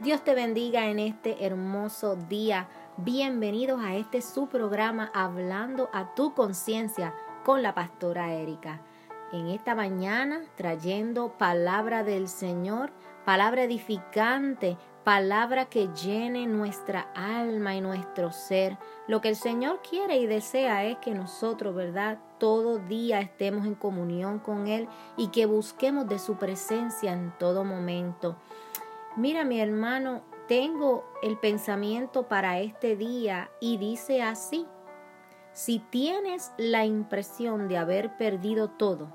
Dios te bendiga en este hermoso día. Bienvenidos a este su programa Hablando a tu conciencia con la pastora Erika. En esta mañana trayendo palabra del Señor, palabra edificante, palabra que llene nuestra alma y nuestro ser. Lo que el Señor quiere y desea es que nosotros, ¿verdad? Todo día estemos en comunión con Él y que busquemos de su presencia en todo momento. Mira mi hermano, tengo el pensamiento para este día y dice así. Si tienes la impresión de haber perdido todo,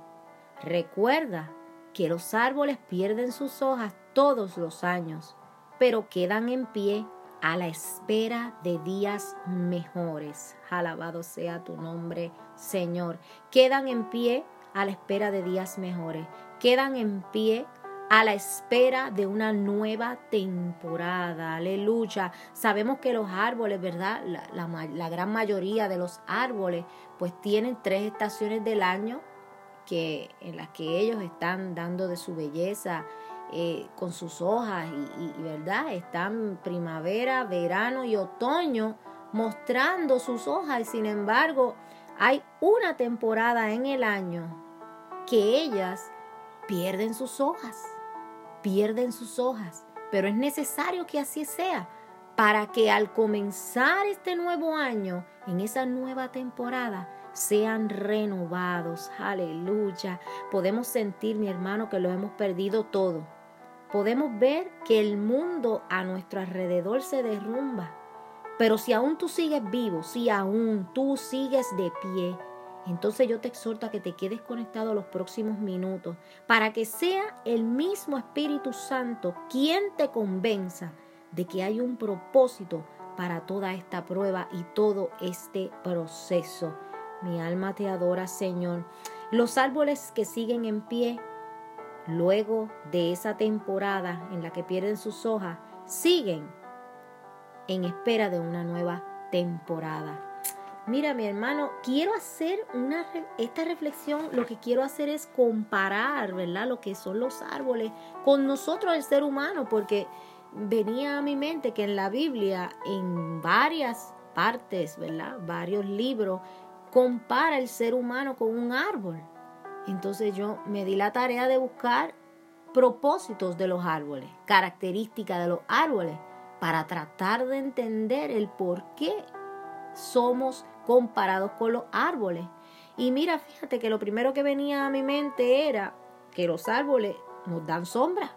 recuerda que los árboles pierden sus hojas todos los años, pero quedan en pie a la espera de días mejores. Alabado sea tu nombre, Señor. Quedan en pie a la espera de días mejores. Quedan en pie a la espera de una nueva temporada. Aleluya. Sabemos que los árboles, ¿verdad? La, gran mayoría de los árboles pues tienen tres estaciones del año que, en las que ellos están dando de su belleza eh, con sus hojas y, ¿verdad? Están primavera, verano y otoño mostrando sus hojas y sin embargo hay una temporada en el año que ellas pierden sus hojas pierden sus hojas, pero es necesario que así sea para que al comenzar este nuevo año, en esa nueva temporada, sean renovados. Aleluya. Podemos sentir, mi hermano, que lo hemos perdido todo. Podemos ver que el mundo a nuestro alrededor se derrumba. Pero si aún tú sigues vivo, si aún tú sigues de pie, entonces yo te exhorto a que te quedes conectado los próximos minutos para que sea el mismo Espíritu Santo quien te convenza de que hay un propósito para toda esta prueba y todo este proceso. Mi alma te adora, Señor. Los árboles que siguen en pie luego de esa temporada en la que pierden sus hojas, siguen en espera de una nueva temporada. Mira, mi hermano, quiero hacer una esta reflexión, lo que quiero hacer es comparar, ¿verdad? Lo que son los árboles con nosotros el ser humano, porque venía a mi mente que en la Biblia, en varias partes, ¿verdad? Varios libros, compara el ser humano con un árbol. Entonces yo me di la tarea de buscar propósitos de los árboles, características de los árboles, para tratar de entender el por qué somos comparados con los árboles. Y mira, fíjate que lo primero que venía a mi mente era que los árboles nos dan sombra.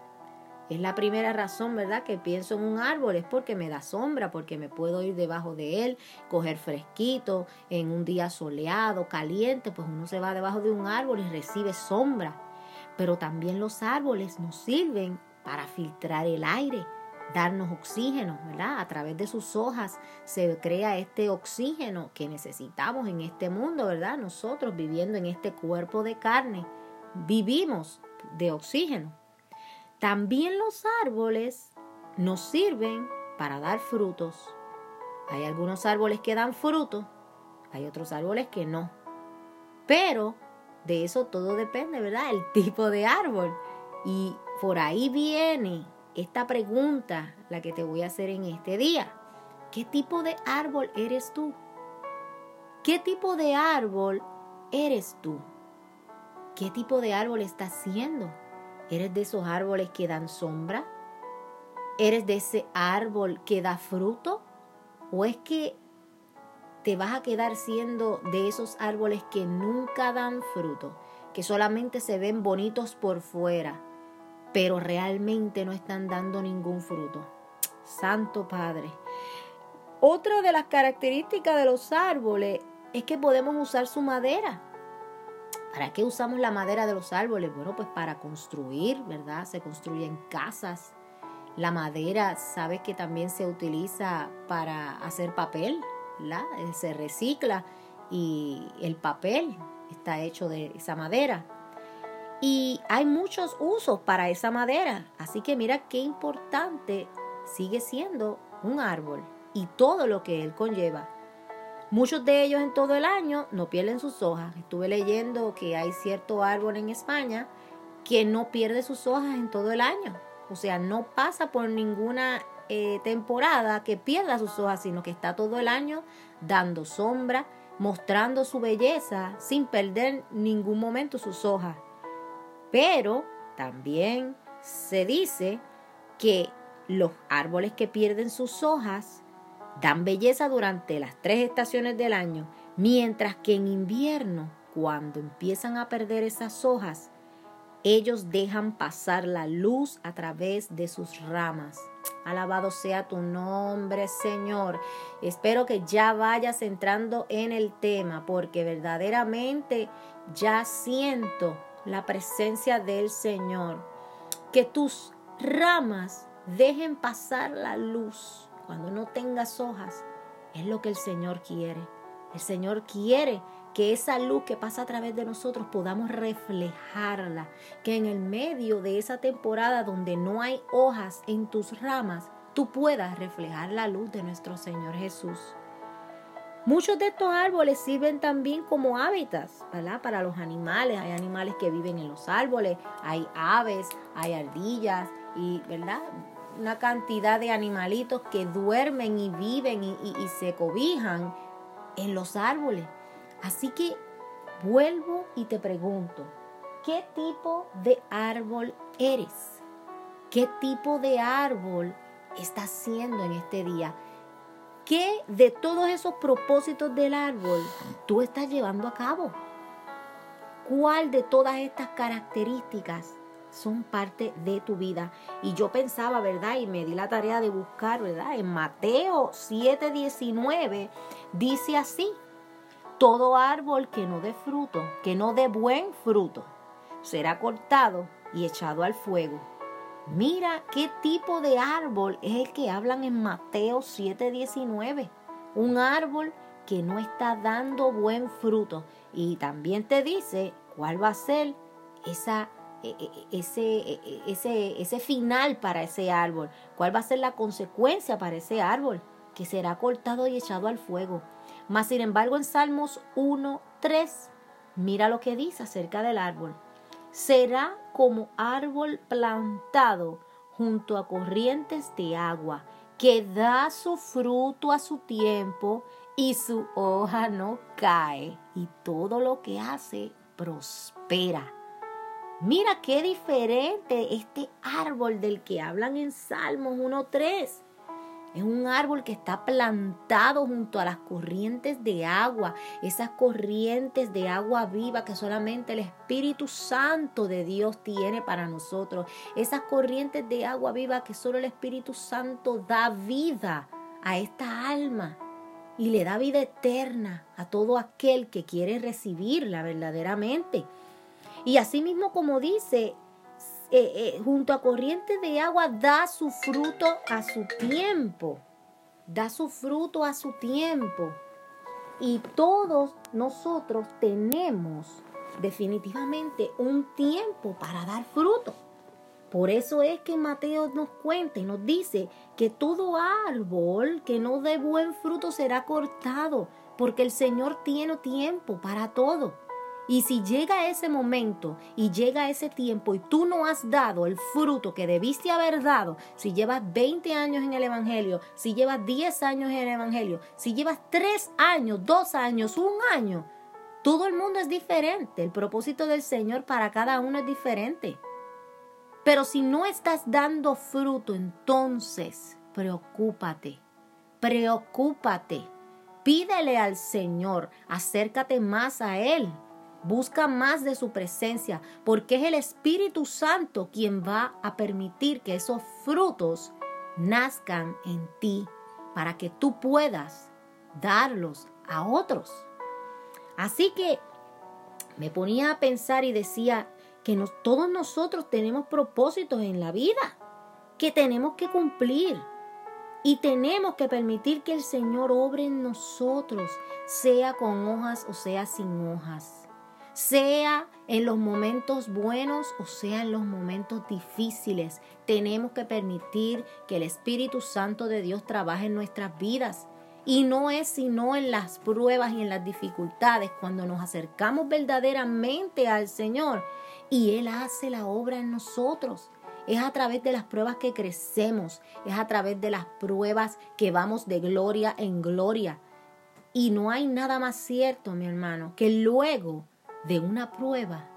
Es la primera razón, ¿verdad? Que pienso en un árbol, es porque me da sombra, porque me puedo ir debajo de él, coger fresquito, en un día soleado, caliente, pues uno se va debajo de un árbol y recibe sombra. Pero también los árboles nos sirven para filtrar el aire, darnos oxígeno, ¿verdad? A través de sus hojas se crea este oxígeno que necesitamos en este mundo, ¿verdad? Nosotros viviendo en este cuerpo de carne, vivimos de oxígeno. También los árboles nos sirven para dar frutos. Hay algunos árboles que dan frutos, hay otros árboles que no. Pero de eso todo depende, ¿verdad? El tipo de árbol. Y por ahí viene esta pregunta, la que te voy a hacer en este día. ¿Qué tipo de árbol eres tú? ¿Qué tipo de árbol eres tú? ¿Qué tipo de árbol estás siendo? ¿Eres de esos árboles que dan sombra? ¿Eres de ese árbol que da fruto? ¿O es que te vas a quedar siendo de esos árboles que nunca dan fruto, que solamente se ven bonitos por fuera, pero realmente no están dando ningún fruto. Santo Padre. Otra de las características de los árboles es que podemos usar su madera. ¿Para qué usamos la madera de los árboles? Bueno, pues para construir, ¿verdad? Se construyen casas. La madera, sabes que también se utiliza para hacer papel, ¿verdad? Se recicla y el papel está hecho de esa madera. Y hay muchos usos para esa madera. Así que mira qué importante sigue siendo un árbol y todo lo que él conlleva. Muchos de ellos en todo el año no pierden sus hojas. Estuve leyendo que hay cierto árbol en España que no pierde sus hojas en todo el año. o sea, no pasa por ninguna eh, temporada que pierda sus hojas, sino que está todo el año dando sombra, mostrando su belleza sin perder ningún momento sus hojas. Pero también se dice que los árboles que pierden sus hojas dan belleza durante las tres estaciones del año, mientras que en invierno, cuando empiezan a perder esas hojas, ellos dejan pasar la luz a través de sus ramas. Alabado sea tu nombre, Señor. Espero que ya vayas entrando en el tema, porque verdaderamente ya siento la presencia del Señor. Que tus ramas dejen pasar la luz cuando no tengas hojas. Es lo que el Señor quiere. El Señor quiere que esa luz que pasa a través de nosotros podamos reflejarla, que en el medio de esa temporada donde no hay hojas en tus ramas, tú puedas reflejar la luz de nuestro Señor Jesús. Muchos de estos árboles sirven también como hábitats, ¿verdad? Para los animales. Hay animales que viven en los árboles, hay aves, hay ardillas y, ¿verdad? Una cantidad de animalitos que duermen y viven y, se cobijan en los árboles. Así que vuelvo y te pregunto, ¿qué tipo de árbol eres? ¿Qué tipo de árbol estás siendo en este día? ¿Qué de todos esos propósitos del árbol tú estás llevando a cabo? ¿Cuál de todas estas características son parte de tu vida? Y yo pensaba, ¿verdad? Y me di la tarea de buscar, ¿verdad? En Mateo 7:19 dice así, todo árbol que no dé fruto, que no dé buen fruto, será cortado y echado al fuego. Mira qué tipo de árbol es el que hablan en Mateo 7:19. Un árbol que no está dando buen fruto. Y también te dice cuál va a ser esa, e, e, e, ese, ese, ese final para ese árbol. Cuál va a ser la consecuencia para ese árbol que será cortado y echado al fuego. Mas, sin embargo, en Salmos 1, 3, mira lo que dice acerca del árbol será como árbol plantado junto a corrientes de agua, que da su fruto a su tiempo y su hoja no cae, y todo lo que hace prospera. Mira qué diferente este árbol del que hablan en Salmos 1.3. Es un árbol que está plantado junto a las corrientes de agua, esas corrientes de agua viva que solamente el Espíritu Santo de Dios tiene para nosotros. Esas corrientes de agua viva que solo el Espíritu Santo da vida a esta alma y le da vida eterna a todo aquel que quiere recibirla verdaderamente. Y así mismo como dice eh, eh, junto a corrientes de agua da su fruto a su tiempo. Da su fruto a su tiempo. Y todos nosotros tenemos definitivamente un tiempo para dar fruto. Por eso es que Mateo nos cuenta y nos dice que todo árbol que no dé buen fruto será cortado, porque el Señor tiene tiempo para todo. Y si llega ese momento y llega ese tiempo y tú no has dado el fruto que debiste haber dado, si llevas 20 años en el Evangelio, si llevas 10 años en el Evangelio, si llevas 3 años, 2 años, un año, todo el mundo es diferente. El propósito del Señor para cada uno es diferente. Pero si no estás dando fruto, entonces preocúpate, preocúpate. Pídele al Señor, acércate más a Él. Busca más de su presencia, porque es el Espíritu Santo quien va a permitir que esos frutos nazcan en ti para que tú puedas darlos a otros. Así que me ponía a pensar y decía que todos nosotros tenemos propósitos en la vida que tenemos que cumplir. Y tenemos que permitir que el Señor obre en nosotros, sea con hojas o sea sin hojas sea en los momentos buenos o sea en los momentos difíciles. Tenemos que permitir que el Espíritu Santo de Dios trabaje en nuestras vidas. Y no es sino en las pruebas y en las dificultades cuando nos acercamos verdaderamente al Señor y Él hace la obra en nosotros. Es a través de las pruebas que crecemos, es a través de las pruebas que vamos de gloria en gloria. Y no hay nada más cierto, mi hermano, que luego de una prueba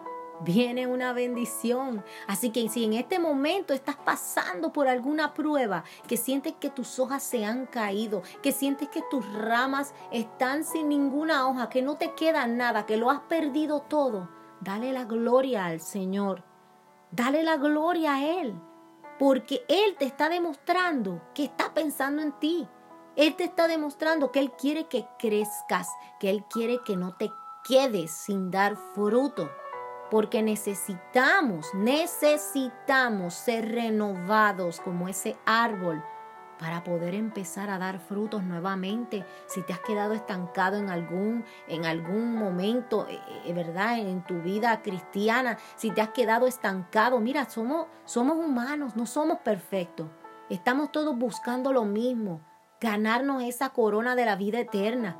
viene una bendición. Así que si en este momento estás pasando por alguna prueba, que sientes que tus hojas se han caído, que sientes que tus ramas están sin ninguna hoja, que no te queda nada, que lo has perdido todo, dale la gloria al Señor. Dale la gloria a Él, porque Él te está demostrando que está pensando en ti. Él te está demostrando que Él quiere que crezcas, que Él quiere que no te quedes sin dar fruto porque necesitamos, necesitamos ser renovados como ese árbol para poder empezar a dar frutos nuevamente. Si te has quedado estancado en algún, en algún momento, eh, eh, ¿verdad? En tu vida cristiana, si te has quedado estancado, mira, somos, somos humanos, no somos perfectos. Estamos todos buscando lo mismo, ganarnos esa corona de la vida eterna.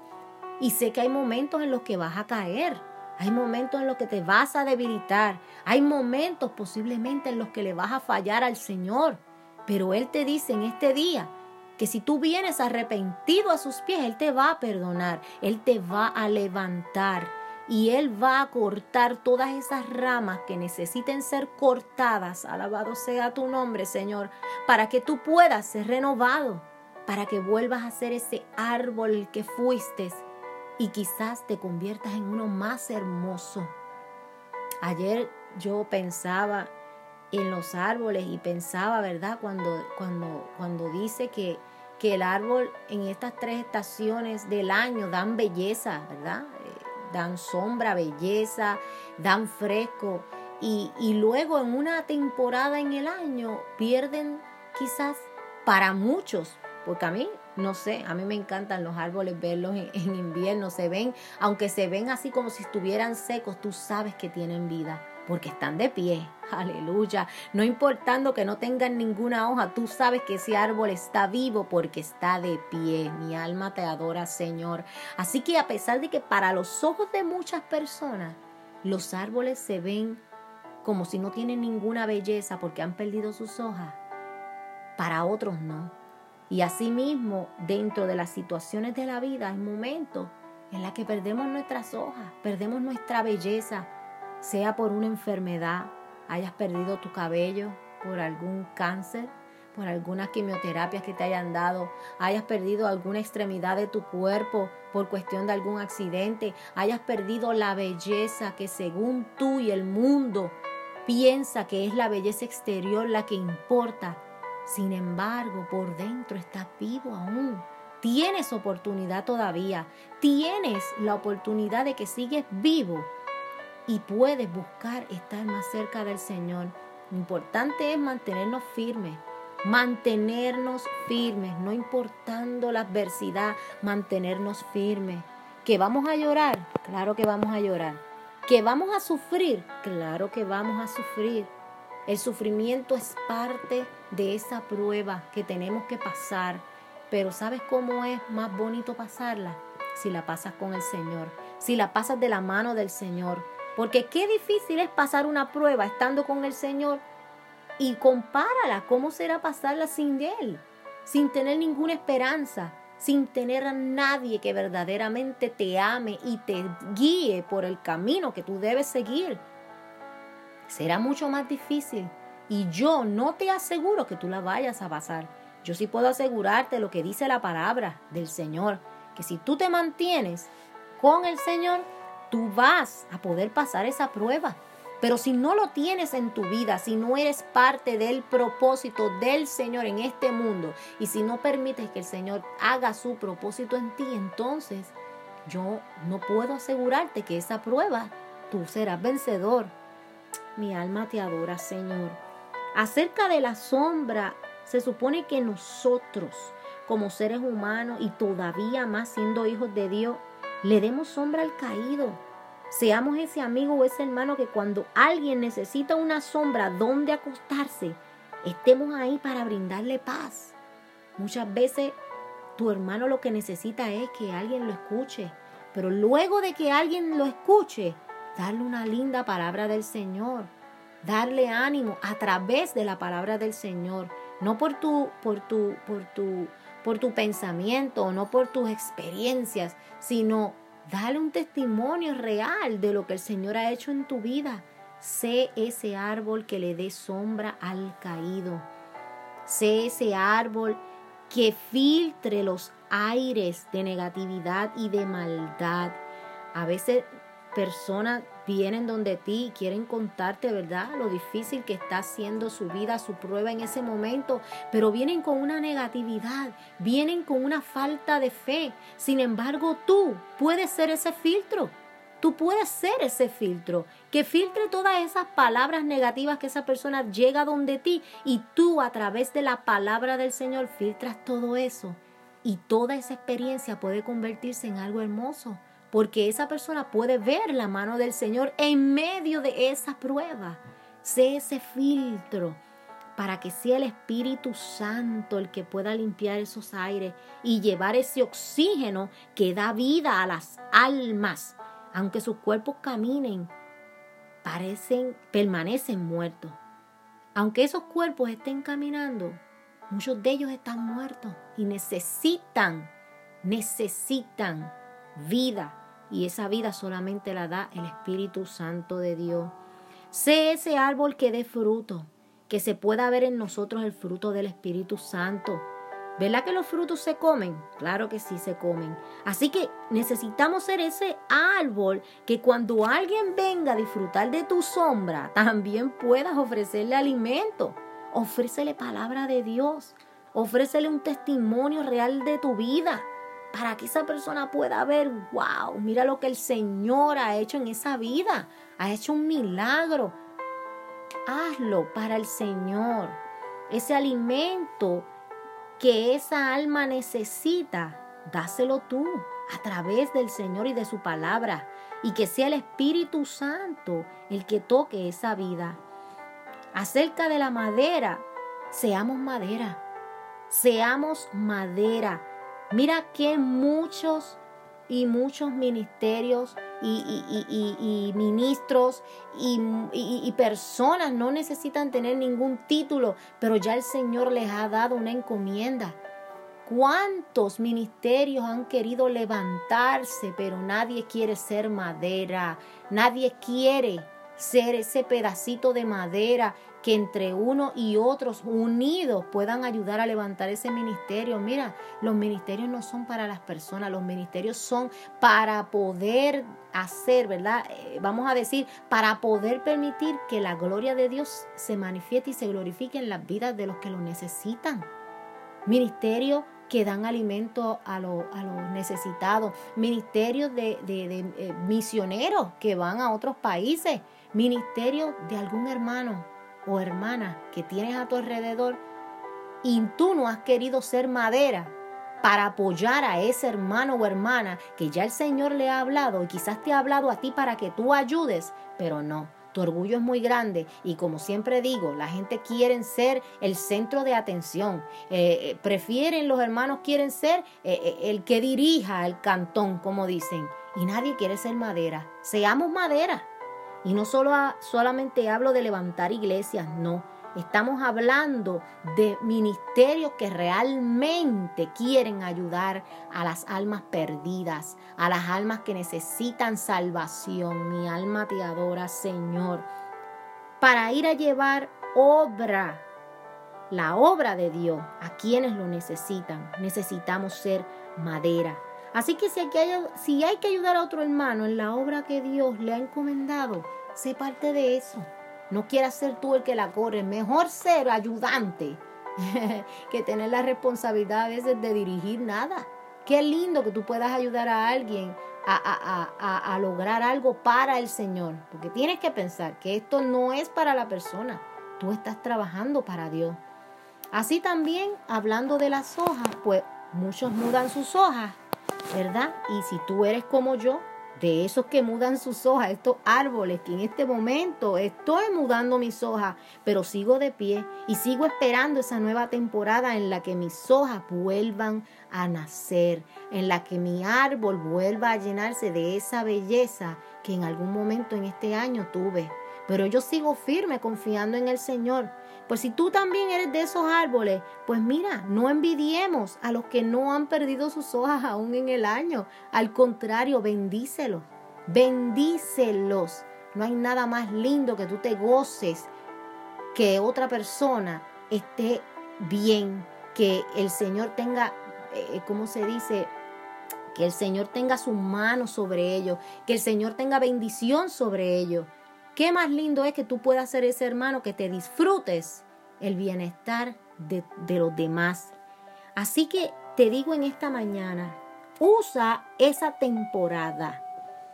Y sé que hay momentos en los que vas a caer hay momentos en los que te vas a debilitar. Hay momentos posiblemente en los que le vas a fallar al Señor. Pero Él te dice en este día que si tú vienes arrepentido a sus pies, Él te va a perdonar. Él te va a levantar. Y Él va a cortar todas esas ramas que necesiten ser cortadas. Alabado sea tu nombre, Señor. Para que tú puedas ser renovado. Para que vuelvas a ser ese árbol que fuiste y quizás te conviertas en uno más hermoso. Ayer yo pensaba en los árboles y pensaba, ¿verdad? Cuando, cuando, cuando dice que, que el árbol en estas tres estaciones del año dan belleza, ¿verdad? Eh, dan sombra, belleza, dan fresco. Y, y luego en una temporada en el año pierden quizás para muchos, porque a mí no sé, a mí me encantan los árboles verlos en, invierno, se ven, aunque se ven así como si estuvieran secos, tú sabes que tienen vida, porque están de pie, aleluya, no importando que no tengan ninguna hoja, tú sabes que ese árbol está vivo porque está de pie, mi alma te adora Señor. Así que a pesar de que para los ojos de muchas personas los árboles se ven como si no tienen ninguna belleza porque han perdido sus hojas, para otros no y asimismo, dentro de las situaciones de la vida hay momentos en los que perdemos nuestras hojas, perdemos nuestra belleza, sea por una enfermedad, hayas perdido tu cabello por algún cáncer, por algunas quimioterapias que te hayan dado, hayas perdido alguna extremidad de tu cuerpo por cuestión de algún accidente, hayas perdido la belleza que según tú y el mundo piensa que es la belleza exterior la que importa sin embargo, por dentro estás vivo aún. Tienes oportunidad todavía. Tienes la oportunidad de que sigues vivo y puedes buscar estar más cerca del Señor. Lo importante es mantenernos firmes, mantenernos firmes, no importando la adversidad, mantenernos firmes. ¿Que vamos a llorar? Claro que vamos a llorar. ¿Que vamos a sufrir? Claro que vamos a sufrir. El sufrimiento es parte de esa prueba que tenemos que pasar, pero ¿sabes cómo es más bonito pasarla? Si la pasas con el Señor, si la pasas de la mano del Señor, porque qué difícil es pasar una prueba estando con el Señor y compárala, ¿cómo será pasarla sin Él? Sin tener ninguna esperanza, sin tener a nadie que verdaderamente te ame y te guíe por el camino que tú debes seguir será mucho más difícil y yo no te aseguro que tú la vayas a pasar. Yo sí puedo asegurarte lo que dice la palabra del Señor, que si tú te mantienes con el Señor, tú vas a poder pasar esa prueba. Pero si no lo tienes en tu vida, si no eres parte del propósito del Señor en este mundo y si no permites que el Señor haga su propósito en ti, entonces yo no puedo asegurarte que esa prueba tú serás vencedor. Mi alma te adora, Señor. Acerca de la sombra, se supone que nosotros, como seres humanos y todavía más siendo hijos de Dios, le demos sombra al caído. Seamos ese amigo o ese hermano que cuando alguien necesita una sombra donde acostarse, estemos ahí para brindarle paz. Muchas veces tu hermano lo que necesita es que alguien lo escuche, pero luego de que alguien lo escuche, darle una linda palabra del Señor. darle ánimo a través de la palabra del Señor, no por tu, por tu, por tu, por tu pensamiento, no por tus experiencias, sino dale un testimonio real de lo que el Señor ha hecho en tu vida. Sé ese árbol que le dé sombra al caído. Sé ese árbol que filtre los aires de negatividad y de maldad. A veces personas vienen donde ti y quieren contarte, ¿verdad? Lo difícil que está haciendo su vida, su prueba en ese momento, pero vienen con una negatividad, vienen con una falta de fe. Sin embargo, tú puedes ser ese filtro. Tú puedes ser ese filtro que filtre todas esas palabras negativas que esa persona llega donde ti y tú a través de la palabra del Señor filtras todo eso y toda esa experiencia puede convertirse en algo hermoso porque esa persona puede ver la mano del Señor en medio de esa prueba. Sé ese filtro para que sea el Espíritu Santo el que pueda limpiar esos aires y llevar ese oxígeno que da vida a las almas, aunque sus cuerpos caminen, parecen, permanecen muertos. Aunque esos cuerpos estén caminando, muchos de ellos están muertos y necesitan, necesitan vida y esa vida solamente la da el Espíritu Santo de Dios. Sé ese árbol que dé fruto, que se pueda ver en nosotros el fruto del Espíritu Santo. ¿Verdad que los frutos se comen? Claro que sí se comen. Así que necesitamos ser ese árbol que cuando alguien venga a disfrutar de tu sombra, también puedas ofrecerle alimento. Ofrécele palabra de Dios. Ofrécele un testimonio real de tu vida para que esa persona pueda ver, wow, mira lo que el Señor ha hecho en esa vida, ha hecho un milagro. Hazlo para el Señor. Ese alimento que esa alma necesita, dáselo tú a través del Señor y de su palabra. Y que sea el Espíritu Santo el que toque esa vida. Acerca de la madera, seamos madera. Seamos madera Mira que muchos y muchos ministerios y, ministros y, personas no necesitan tener ningún título, pero ya el Señor les ha dado una encomienda. ¿Cuántos ministerios han querido levantarse, pero nadie quiere ser madera? Nadie quiere ser ese pedacito de madera que entre uno y otros unidos puedan ayudar a levantar ese ministerio. Mira, los ministerios no son para las personas, los ministerios son para poder hacer, ¿verdad? Eh, vamos a decir, para poder permitir que la gloria de Dios se manifieste y se glorifique en las vidas de los que lo necesitan. Ministerios que dan alimento a, los necesitados, ministerios de, eh, misioneros que van a otros países, ministerios de algún hermano o hermana que tienes a tu alrededor y tú no has querido ser madera para apoyar a ese hermano o hermana que ya el Señor le ha hablado y quizás te ha hablado a ti para que tú ayudes, pero no. Tu orgullo es muy grande y como siempre digo, la gente quiere ser el centro de atención. Eh, eh, prefieren, los hermanos quieren ser eh, el que dirija el cantón, como dicen. Y nadie quiere ser madera. Seamos madera. Y no solo solamente hablo de levantar iglesias, no. Estamos hablando de ministerios que realmente quieren ayudar a las almas perdidas, a las almas que necesitan salvación. Mi alma te adora, Señor. Para ir a llevar obra, la obra de Dios, a quienes lo necesitan. Necesitamos ser madera. Así que si hay que, ayudar a otro hermano en la obra que Dios le ha encomendado, sé parte de eso. No quieras ser tú el que la corre. Mejor ser ayudante que tener la responsabilidad a veces de dirigir nada. Qué lindo que tú puedas ayudar a alguien a, lograr algo para el Señor. Porque tienes que pensar que esto no es para la persona. Tú estás trabajando para Dios. Así también, hablando de las hojas, pues muchos mudan sus hojas ¿verdad? Y si tú eres como yo, de esos que mudan sus hojas, estos árboles que en este momento estoy mudando mis hojas, pero sigo de pie y sigo esperando esa nueva temporada en la que mis hojas vuelvan a nacer, en la que mi árbol vuelva a llenarse de esa belleza que en algún momento en este año tuve. pero yo sigo firme confiando en el Señor. Pues si tú también eres de esos árboles, pues mira, no envidiemos a los que no han perdido sus hojas aún en el año. Al contrario, bendícelos, bendícelos. No hay nada más lindo que tú te goces que otra persona esté bien, que el Señor tenga, eh, ¿cómo se dice? Que el Señor tenga su mano sobre ellos, que el Señor tenga bendición sobre ellos. Qué más lindo es que tú puedas ser ese hermano que te disfrutes el bienestar de, de los demás. Así que te digo en esta mañana, usa esa temporada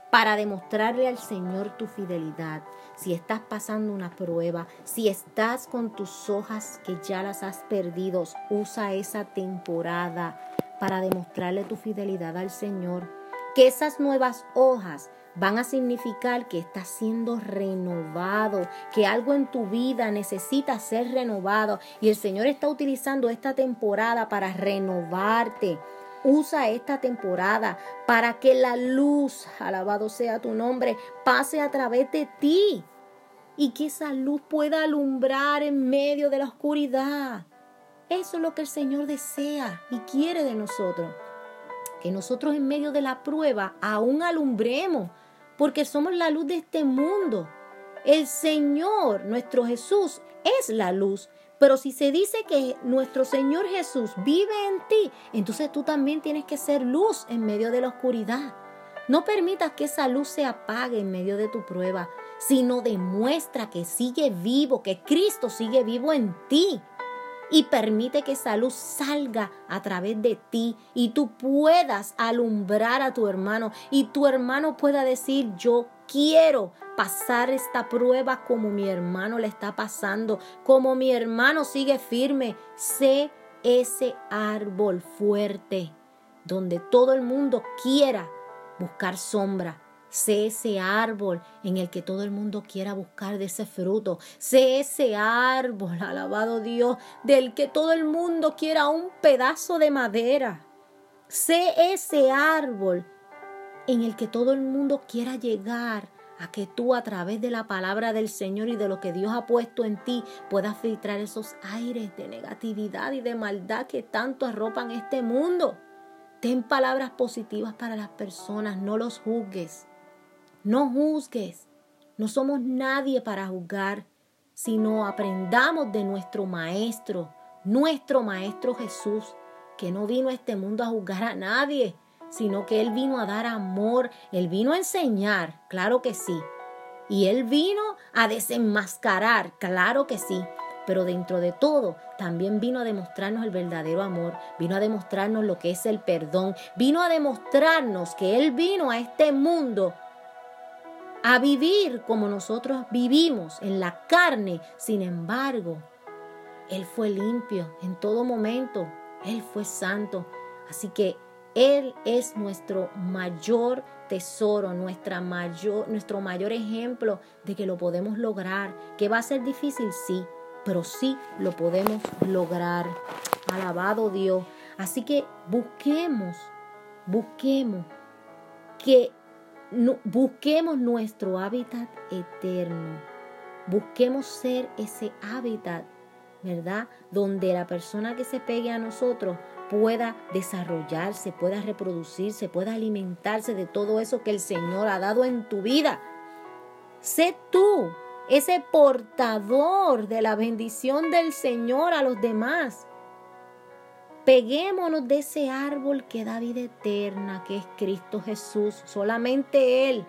para demostrarle al Señor tu fidelidad. Si estás pasando una prueba, si estás con tus hojas que ya las has perdido, usa esa temporada para demostrarle tu fidelidad al Señor. Que esas nuevas hojas van a significar que estás siendo renovado, que algo en tu vida necesita ser renovado y el Señor está utilizando esta temporada para renovarte. Usa esta temporada para que la luz, alabado sea tu nombre, pase a través de ti y que esa luz pueda alumbrar en medio de la oscuridad. Eso es lo que el Señor desea y quiere de nosotros. Que nosotros en medio de la prueba aún alumbremos, porque somos la luz de este mundo. El Señor, nuestro Jesús, es la luz. Pero si se dice que nuestro Señor Jesús vive en ti, entonces tú también tienes que ser luz en medio de la oscuridad. No permitas que esa luz se apague en medio de tu prueba, sino demuestra que sigue vivo, que Cristo sigue vivo en ti y permite que esa luz salga a través de ti y tú puedas alumbrar a tu hermano y tu hermano pueda decir yo quiero pasar esta prueba como mi hermano le está pasando, como mi hermano sigue firme. Sé ese árbol fuerte donde todo el mundo quiera buscar sombra Sé ese árbol en el que todo el mundo quiera buscar de ese fruto. Sé ese árbol, alabado Dios, del que todo el mundo quiera un pedazo de madera. Sé ese árbol en el que todo el mundo quiera llegar a que tú a través de la palabra del Señor y de lo que Dios ha puesto en ti puedas filtrar esos aires de negatividad y de maldad que tanto arropan este mundo. Ten palabras positivas para las personas, no los juzgues. No juzgues. No somos nadie para juzgar, sino aprendamos de nuestro Maestro, nuestro Maestro Jesús, que no vino a este mundo a juzgar a nadie, sino que Él vino a dar amor, Él vino a enseñar, claro que sí. Y Él vino a desenmascarar, claro que sí. Pero dentro de todo, también vino a demostrarnos el verdadero amor, vino a demostrarnos lo que es el perdón, vino a demostrarnos que Él vino a este mundo a vivir como nosotros vivimos en la carne. Sin embargo, Él fue limpio en todo momento. Él fue santo. Así que Él es nuestro mayor tesoro, nuestra mayor, nuestro mayor ejemplo de que lo podemos lograr. Que va a ser difícil, sí, pero sí lo podemos lograr. Alabado Dios. Así que busquemos, busquemos que busquemos nuestro hábitat eterno. Busquemos ser ese hábitat, ¿verdad? Donde la persona que se pegue a nosotros pueda desarrollarse, pueda reproducirse, pueda alimentarse de todo eso que el Señor ha dado en tu vida. Sé tú ese portador de la bendición del Señor a los demás. Peguémonos de ese árbol que da vida eterna, que es Cristo Jesús. Solamente Él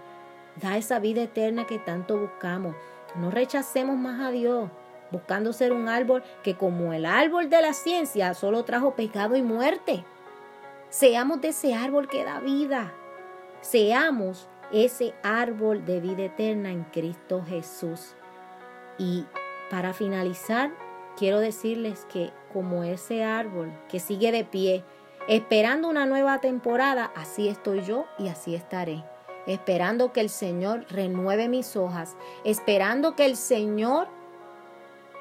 da esa vida eterna que tanto buscamos. No rechacemos más a Dios, buscando ser un árbol que como el árbol de la ciencia solo trajo pecado y muerte. Seamos de ese árbol que da vida. Seamos ese árbol de vida eterna en Cristo Jesús. Y para finalizar, quiero decirles que como ese árbol que sigue de pie, esperando una nueva temporada, así estoy yo y así estaré. Esperando que el Señor renueve mis hojas, esperando que el Señor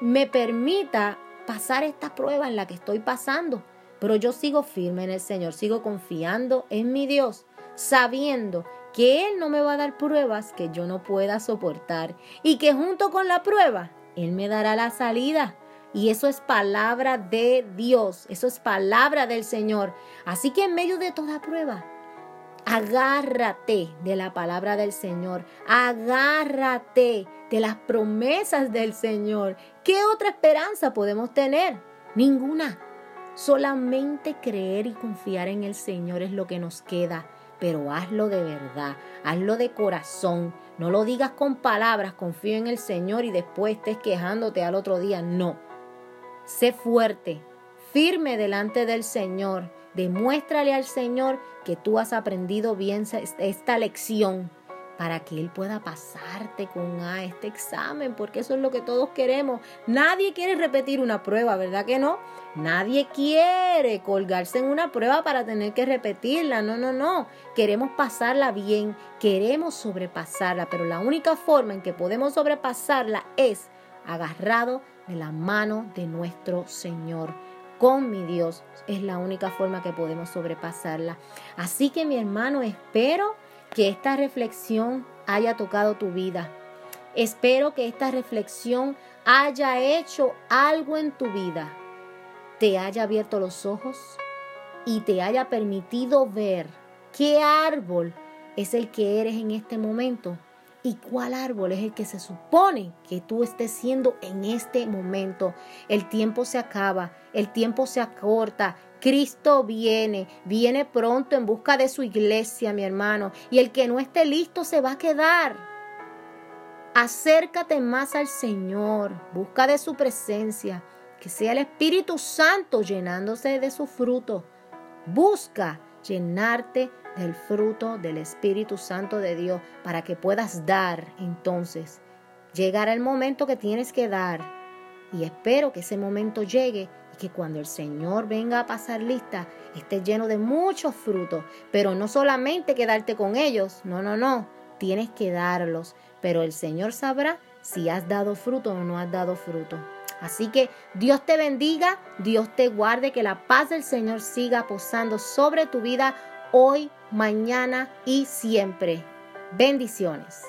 me permita pasar esta prueba en la que estoy pasando. Pero yo sigo firme en el Señor, sigo confiando en mi Dios, sabiendo que Él no me va a dar pruebas que yo no pueda soportar y que junto con la prueba, Él me dará la salida. Y eso es palabra de Dios, eso es palabra del Señor. Así que en medio de toda prueba, agárrate de la palabra del Señor, agárrate de las promesas del Señor. ¿Qué otra esperanza podemos tener? Ninguna. Solamente creer y confiar en el Señor es lo que nos queda. Pero hazlo de verdad, hazlo de corazón. No lo digas con palabras, confío en el Señor y después estés quejándote al otro día. No. Sé fuerte, firme delante del Señor. Demuéstrale al Señor que tú has aprendido bien esta lección para que Él pueda pasarte con A este examen, porque eso es lo que todos queremos. Nadie quiere repetir una prueba, ¿verdad que no? Nadie quiere colgarse en una prueba para tener que repetirla. No, no, no. Queremos pasarla bien, queremos sobrepasarla, pero la única forma en que podemos sobrepasarla es agarrado de la mano de nuestro Señor con mi Dios. Es la única forma que podemos sobrepasarla. Así que mi hermano, espero que esta reflexión haya tocado tu vida. Espero que esta reflexión haya hecho algo en tu vida, te haya abierto los ojos y te haya permitido ver qué árbol es el que eres en este momento y cuál árbol es el que se supone que tú estés siendo en este momento. El tiempo se acaba, el tiempo se acorta, Cristo viene, viene pronto en busca de su iglesia, mi hermano, y el que no esté listo se va a quedar. Acércate más al Señor, busca de su presencia, que sea el Espíritu Santo llenándose de su fruto. Busca llenarte del fruto del Espíritu Santo de Dios para que puedas dar entonces. Llegará el momento que tienes que dar y espero que ese momento llegue que cuando el Señor venga a pasar lista, estés lleno de muchos frutos, pero no solamente quedarte con ellos, no, no, no, tienes que darlos, pero el Señor sabrá si has dado fruto o no has dado fruto. Así que Dios te bendiga, Dios te guarde, que la paz del Señor siga posando sobre tu vida hoy, mañana y siempre. Bendiciones.